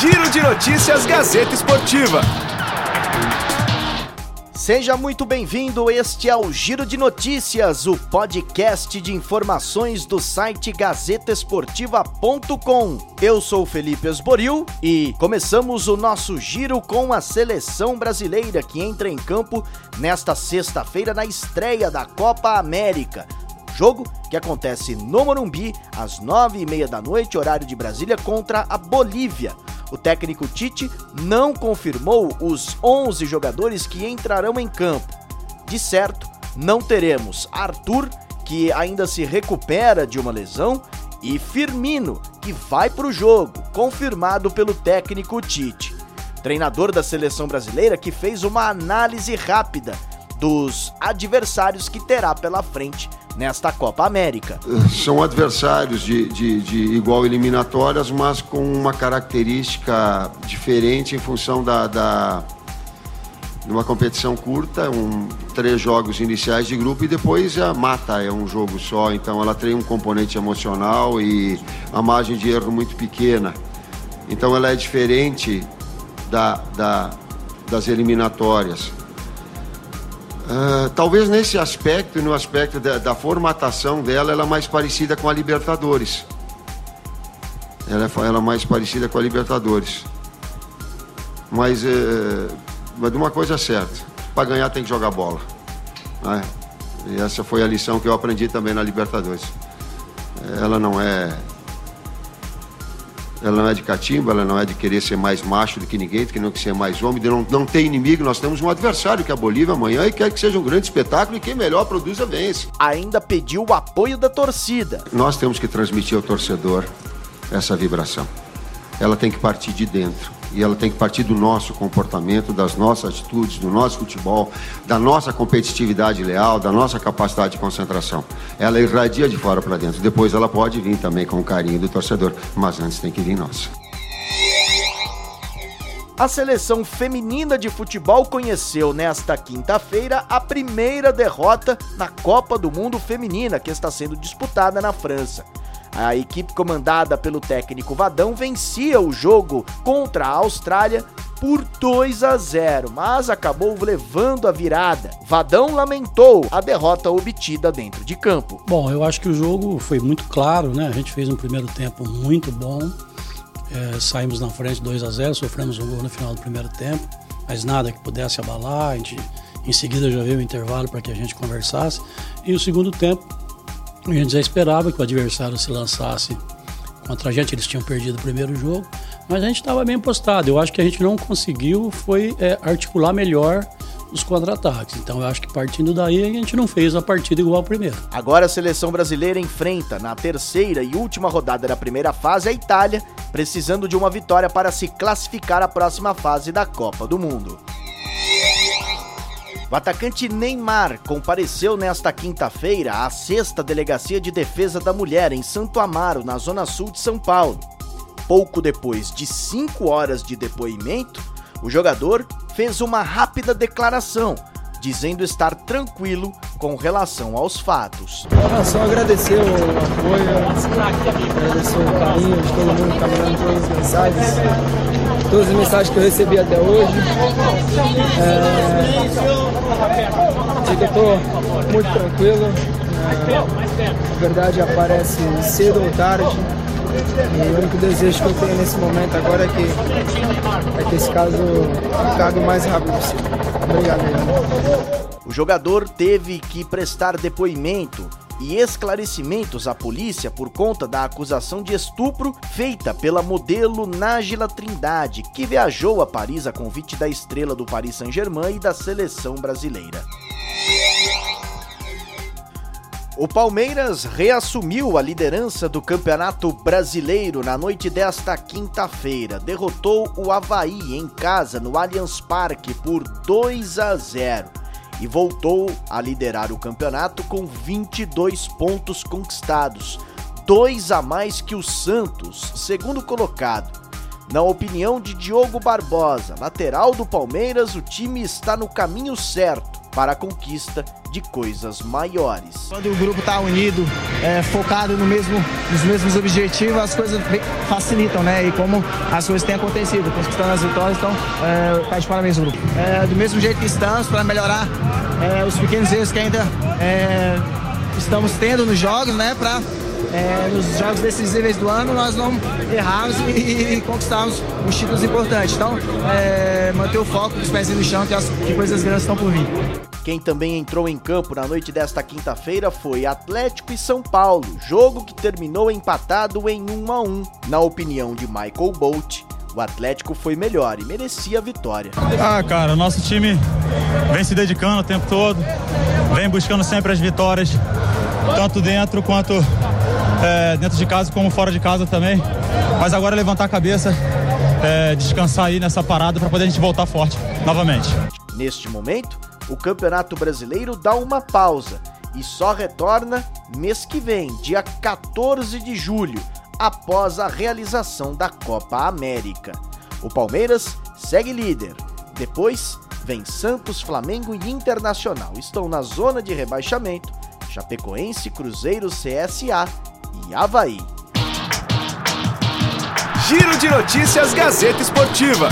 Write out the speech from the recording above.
Giro de Notícias Gazeta Esportiva. Seja muito bem-vindo. Este é o Giro de Notícias, o podcast de informações do site gazetesportiva.com. Eu sou Felipe Esboril e começamos o nosso giro com a seleção brasileira que entra em campo nesta sexta-feira na estreia da Copa América. Jogo que acontece no Morumbi às nove e meia da noite, horário de Brasília, contra a Bolívia. O técnico Tite não confirmou os 11 jogadores que entrarão em campo. De certo, não teremos Arthur, que ainda se recupera de uma lesão, e Firmino, que vai para o jogo, confirmado pelo técnico Tite. Treinador da seleção brasileira que fez uma análise rápida dos adversários que terá pela frente nesta Copa América. São adversários de, de, de, igual eliminatórias, mas com uma característica diferente em função da, da de uma competição curta, um, três jogos iniciais de grupo e depois a mata é um jogo só, então ela tem um componente emocional e a margem de erro muito pequena. Então ela é diferente da, da das eliminatórias. Uh, talvez nesse aspecto, no aspecto da, da, formatação dela, ela é mais parecida com a Libertadores. Ela é, ela é mais parecida com a Libertadores. Mas, uh, mas de uma coisa é certa: para ganhar tem que jogar bola. Né? E essa foi a lição que eu aprendi também na Libertadores. Ela não é ela não é de catimba, ela não é de querer ser mais macho do que ninguém, de querer ser mais homem, de não, não ter inimigo. Nós temos um adversário que é a Bolívia amanhã e quer que seja um grande espetáculo e quem melhor produza vence. Ainda pediu o apoio da torcida. Nós temos que transmitir ao torcedor essa vibração. Ela tem que partir de dentro e ela tem que partir do nosso comportamento, das nossas atitudes, do nosso futebol, da nossa competitividade leal, da nossa capacidade de concentração. Ela irradia de fora para dentro. Depois ela pode vir também com o carinho do torcedor, mas antes tem que vir nossa. A seleção feminina de futebol conheceu nesta quinta-feira a primeira derrota na Copa do Mundo Feminina que está sendo disputada na França. A equipe comandada pelo técnico Vadão vencia o jogo contra a Austrália por 2 a 0, mas acabou levando a virada. Vadão lamentou a derrota obtida dentro de campo. Bom, eu acho que o jogo foi muito claro, né? A gente fez um primeiro tempo muito bom. É, saímos na frente 2 a 0, sofremos um gol no final do primeiro tempo, mas nada que pudesse abalar. A gente, em seguida já veio o intervalo para que a gente conversasse. E o segundo tempo a gente já esperava que o adversário se lançasse contra a gente, eles tinham perdido o primeiro jogo, mas a gente estava bem postado. Eu acho que a gente não conseguiu foi é, articular melhor os contra-ataques. Então eu acho que partindo daí a gente não fez a partida igual ao primeiro. Agora a seleção brasileira enfrenta na terceira e última rodada da primeira fase a Itália, precisando de uma vitória para se classificar à próxima fase da Copa do Mundo. Atacante Neymar compareceu nesta quinta-feira à sexta Delegacia de Defesa da Mulher em Santo Amaro, na zona sul de São Paulo. Pouco depois de cinco horas de depoimento, o jogador fez uma rápida declaração, dizendo estar tranquilo com relação aos fatos. É só agradecer o apoio, agradecer o carinho de todo mundo que está mandando todas as mensagens, todas as mensagens que eu recebi até hoje. É, que eu estou muito tranquilo. É, a verdade aparece cedo ou tarde. E o único desejo que eu tenho nesse momento agora é que, é que esse caso acabe o mais rápido possível. Obrigado. O jogador teve que prestar depoimento e esclarecimentos à polícia por conta da acusação de estupro feita pela modelo Nájila Trindade, que viajou a Paris a convite da estrela do Paris Saint-Germain e da seleção brasileira. O Palmeiras reassumiu a liderança do Campeonato Brasileiro na noite desta quinta-feira. Derrotou o Havaí em casa no Allianz Parque por 2 a 0 e voltou a liderar o campeonato com 22 pontos conquistados, dois a mais que o Santos, segundo colocado. Na opinião de Diogo Barbosa, lateral do Palmeiras, o time está no caminho certo para a conquista de coisas maiores. Quando o grupo está unido, é, focado no mesmo, nos mesmos objetivos, as coisas facilitam, né? E como as coisas têm acontecido, conquistando as vitórias, então é, tá de parabéns o grupo. É, do mesmo jeito que estamos, para melhorar é, os pequenos erros que ainda é, estamos tendo nos jogos, né? Para é, nos jogos decisivos do ano nós não errarmos e, e conquistarmos os títulos importantes. Então, é, manter o foco, os pés no chão, que, as, que coisas grandes estão por vir. Quem também entrou em campo na noite desta quinta-feira foi Atlético e São Paulo, jogo que terminou empatado em 1 a 1. Na opinião de Michael Bolt, o Atlético foi melhor e merecia a vitória. Ah, cara, o nosso time vem se dedicando o tempo todo, vem buscando sempre as vitórias, tanto dentro quanto é, dentro de casa como fora de casa também. Mas agora é levantar a cabeça, é, descansar aí nessa parada para poder a gente voltar forte novamente. Neste momento, o Campeonato Brasileiro dá uma pausa e só retorna mês que vem, dia 14 de julho, após a realização da Copa América. O Palmeiras segue líder. Depois vem Santos, Flamengo e Internacional. Estão na zona de rebaixamento. Chapecoense, Cruzeiro, CSA e Havaí. Giro de Notícias Gazeta Esportiva.